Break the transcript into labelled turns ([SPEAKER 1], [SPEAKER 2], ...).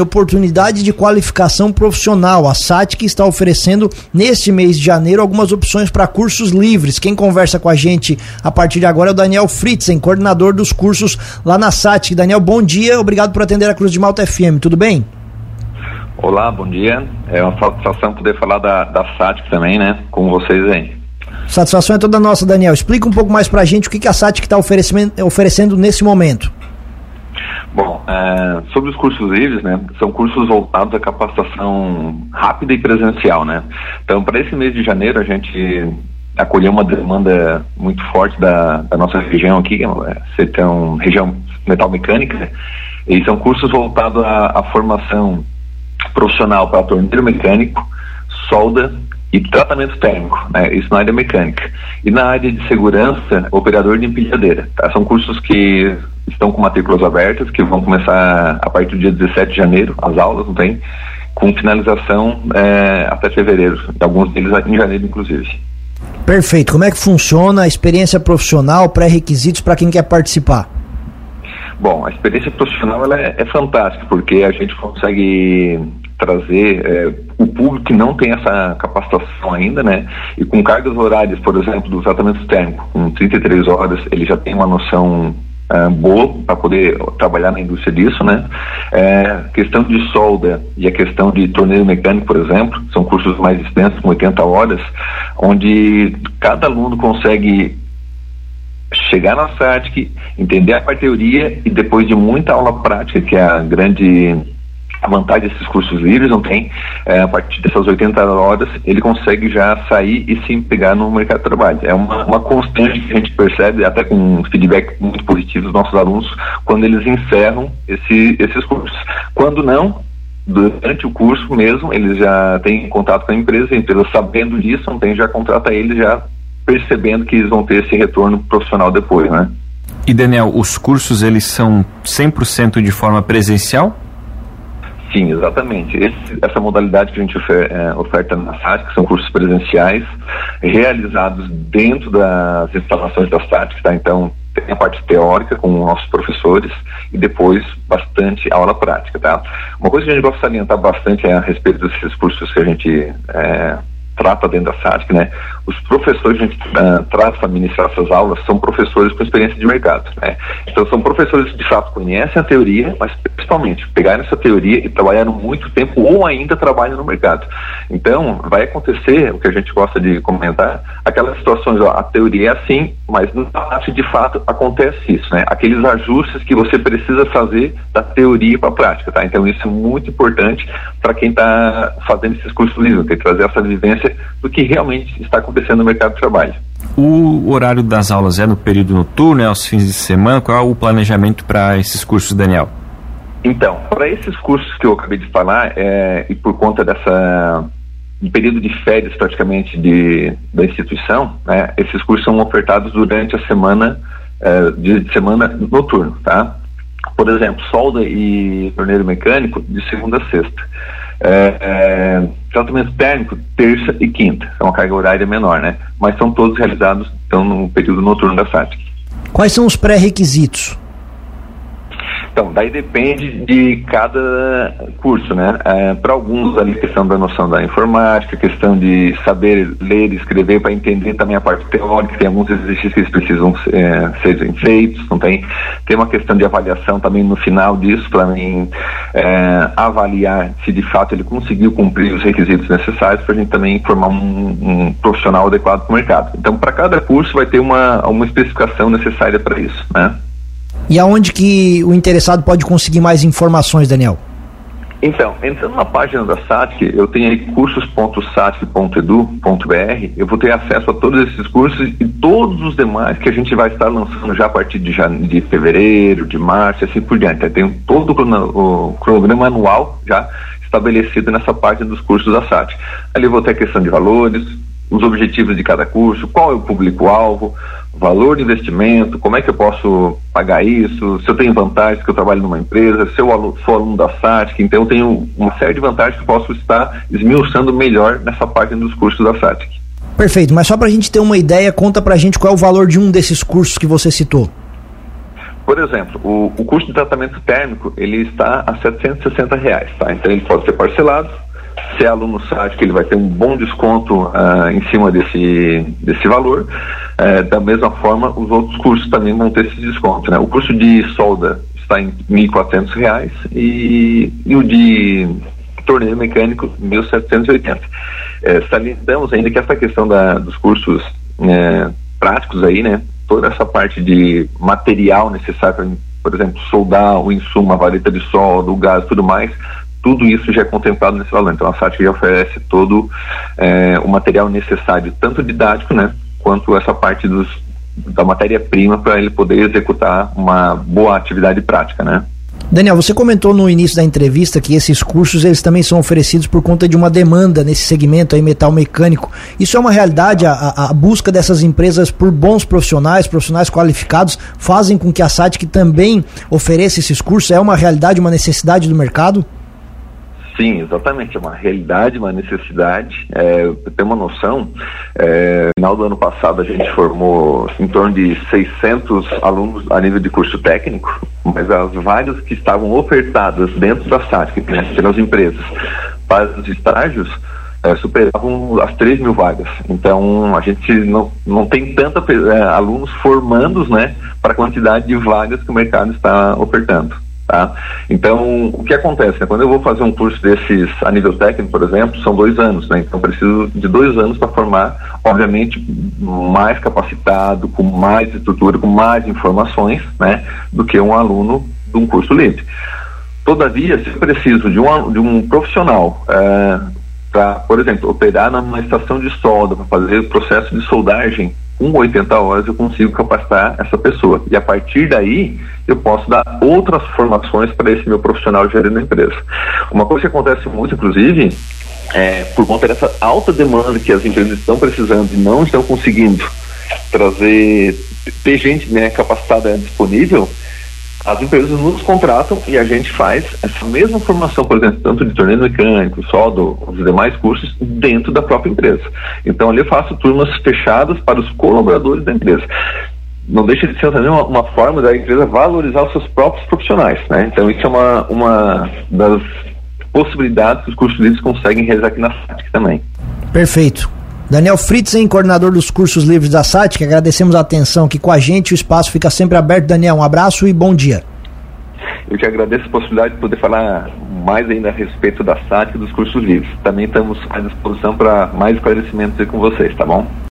[SPEAKER 1] oportunidade de qualificação profissional. A SATIC está oferecendo neste mês de janeiro algumas opções para cursos livres. Quem conversa com a gente a partir de agora é o Daniel Fritzen, coordenador dos cursos lá na SATIC. Daniel, bom dia, obrigado por atender a Cruz de Malta FM, tudo bem?
[SPEAKER 2] Olá, bom dia. É uma satisfação poder falar da, da SATIC também, né, com vocês aí.
[SPEAKER 1] Satisfação é toda nossa, Daniel. Explica um pouco mais para a gente o que, que a SATIC está oferecendo nesse momento.
[SPEAKER 2] Bom, é, sobre os cursos livres, né, são cursos voltados à capacitação rápida e presencial, né. Então, para esse mês de janeiro, a gente acolheu uma demanda muito forte da, da nossa região aqui, é, sertão, região metal mecânica, e são cursos voltados à, à formação profissional para torneiro mecânico, solda e tratamento térmico, né? isso na área mecânica. E na área de segurança, operador de empilhadeira. Tá? São cursos que estão com matrículas abertas, que vão começar a partir do dia 17 de janeiro, as aulas, não tem? Com finalização é, até fevereiro, alguns deles em janeiro, inclusive.
[SPEAKER 1] Perfeito. Como é que funciona a experiência profissional, pré-requisitos para quem quer participar?
[SPEAKER 2] Bom, a experiência profissional ela é, é fantástica, porque a gente consegue trazer é, o público que não tem essa capacitação ainda, né? E com cargas horárias, por exemplo, do tratamento térmico, com 33 horas, ele já tem uma noção é, boa para poder trabalhar na indústria disso, né? É, questão de solda e a questão de torneiro mecânico, por exemplo, são cursos mais extensos, com 80 horas, onde cada aluno consegue chegar na SATIC, entender a teoria e depois de muita aula prática, que é a grande a vantagem desses cursos livres não tem, é, a partir dessas 80 horas, ele consegue já sair e se pegar no mercado de trabalho. É uma, uma constante que a gente percebe, até com feedback muito positivo dos nossos alunos, quando eles encerram esse, esses cursos. Quando não, durante o curso mesmo, eles já têm contato com a empresa, a empresa sabendo disso, não tem, já contrata eles já percebendo que eles vão ter esse retorno profissional depois, né?
[SPEAKER 3] E Daniel, os cursos eles são 100% de forma presencial?
[SPEAKER 2] Sim, exatamente. Esse, essa modalidade que a gente ofer, é, oferta na SAT, que são cursos presenciais, realizados dentro das instalações da SAT, tá? Então, tem a parte teórica com nossos professores e depois bastante aula prática, tá? Uma coisa que a gente gosta de salientar bastante é a respeito desses cursos que a gente é, trata dentro da SATIC, né? Os professores que a gente uh, traz para ministrar essas aulas são professores com experiência de mercado, né? Então são professores que de fato conhecem a teoria, mas principalmente pegaram essa teoria e trabalharam muito tempo ou ainda trabalham no mercado. Então vai acontecer o que a gente gosta de comentar, aquelas situações, ó, a teoria é assim, mas na prática de fato acontece isso, né? Aqueles ajustes que você precisa fazer da teoria para a prática, tá? Então isso é muito importante para quem está fazendo esses cursos livres, que trazer essa vivência do que realmente está acontecendo no mercado de trabalho.
[SPEAKER 3] O horário das aulas é no período noturno, é aos fins de semana? Qual é o planejamento para esses cursos, Daniel?
[SPEAKER 2] Então, para esses cursos que eu acabei de falar, é, e por conta dessa um período de férias praticamente de, da instituição, né, esses cursos são ofertados durante a semana é, de semana noturno, tá? Por exemplo, solda e torneiro mecânico de segunda a sexta. É, é, tratamento térmico, terça e quinta. É uma carga horária menor, né? Mas são todos realizados então, no período noturno da SATIC.
[SPEAKER 1] Quais são os pré-requisitos?
[SPEAKER 2] Então, daí depende de cada curso, né? É, para alguns ali questão da noção da informática, questão de saber ler e escrever para entender também a parte teórica, tem alguns exercícios que eles precisam é, serem feitos, não tem? Tem uma questão de avaliação também no final disso para mim é, avaliar se de fato ele conseguiu cumprir os requisitos necessários para a gente também formar um, um profissional adequado para o mercado. Então, para cada curso vai ter uma, uma especificação necessária para isso, né?
[SPEAKER 1] E aonde que o interessado pode conseguir mais informações, Daniel?
[SPEAKER 2] Então, entrando na página da SATIC, eu tenho aí cursos.satic.edu.br, eu vou ter acesso a todos esses cursos e todos os demais que a gente vai estar lançando já a partir de, de fevereiro, de março e assim por diante. Eu tenho todo o cronograma anual já estabelecido nessa página dos cursos da SATIC. Ali eu vou ter a questão de valores, os objetivos de cada curso, qual é o público-alvo, valor de investimento, como é que eu posso pagar isso, se eu tenho vantagens que eu trabalho numa empresa, se eu sou aluno da SATIC, então eu tenho uma série de vantagens que eu posso estar esmiuçando melhor nessa página dos cursos da SATIC.
[SPEAKER 1] Perfeito, mas só para a gente ter uma ideia, conta para a gente qual é o valor de um desses cursos que você citou.
[SPEAKER 2] Por exemplo, o, o custo de tratamento térmico ele está a 760 reais, tá? Então ele pode ser parcelado. Se é aluno SATIC, ele vai ter um bom desconto uh, em cima desse, desse valor. Uh, da mesma forma, os outros cursos também vão ter esse desconto. Né? O curso de solda está em R$ 1.400 e, e o de torneio mecânico R$ 1.780. É, salientamos ainda que essa questão da, dos cursos é, práticos aí, né, toda essa parte de material necessário para, por exemplo, soldar o insumo, a vareta de solda, o gás tudo mais, tudo isso já é contemplado nesse valor. Então a SAT já oferece todo é, o material necessário, tanto didático, né, quanto essa parte dos, da matéria-prima para ele poder executar uma boa atividade prática, né.
[SPEAKER 1] Daniel, você comentou no início da entrevista que esses cursos eles também são oferecidos por conta de uma demanda nesse segmento aí metal mecânico. Isso é uma realidade? A, a busca dessas empresas por bons profissionais, profissionais qualificados, fazem com que a SATIC também ofereça esses cursos? É uma realidade, uma necessidade do mercado?
[SPEAKER 2] Sim, exatamente. É uma realidade, uma necessidade. É, ter uma noção, é, no final do ano passado a gente formou em torno de 600 alunos a nível de curso técnico, mas as vagas que estavam ofertadas dentro da né, pelas empresas, para os estágios, é, superavam as 3 mil vagas. Então, a gente não, não tem tanta é, alunos formandos né, para a quantidade de vagas que o mercado está ofertando. Tá? Então, o que acontece? Né? Quando eu vou fazer um curso desses a nível técnico, por exemplo, são dois anos, né? Então, preciso de dois anos para formar, obviamente, mais capacitado, com mais estrutura, com mais informações, né? Do que um aluno de um curso livre. Todavia, se eu preciso de um, de um profissional é, para, por exemplo, operar numa estação de solda, para fazer o processo de soldagem com 80 horas eu consigo capacitar essa pessoa. E a partir daí, eu posso dar outras formações para esse meu profissional gerindo a empresa. Uma coisa que acontece muito, inclusive, é, por conta dessa alta demanda que as empresas estão precisando e não estão conseguindo trazer, ter gente né, capacitada disponível, as empresas nos contratam e a gente faz essa mesma formação, por exemplo, tanto de torneio mecânico, soldo, os demais cursos, dentro da própria empresa. Então ali eu faço turmas fechadas para os colaboradores da empresa. Não deixa de ser também uma, uma forma da empresa valorizar os seus próprios profissionais. Né? Então isso é uma, uma das possibilidades que os cursos livres conseguem realizar aqui na FATIC também.
[SPEAKER 1] Perfeito. Daniel Fritzen, coordenador dos cursos livres da SATIC, agradecemos a atenção aqui com a gente, o espaço fica sempre aberto. Daniel, um abraço e bom dia.
[SPEAKER 2] Eu te agradeço a possibilidade de poder falar mais ainda a respeito da SATIC e dos cursos livres. Também estamos à disposição para mais esclarecimentos com vocês, tá bom?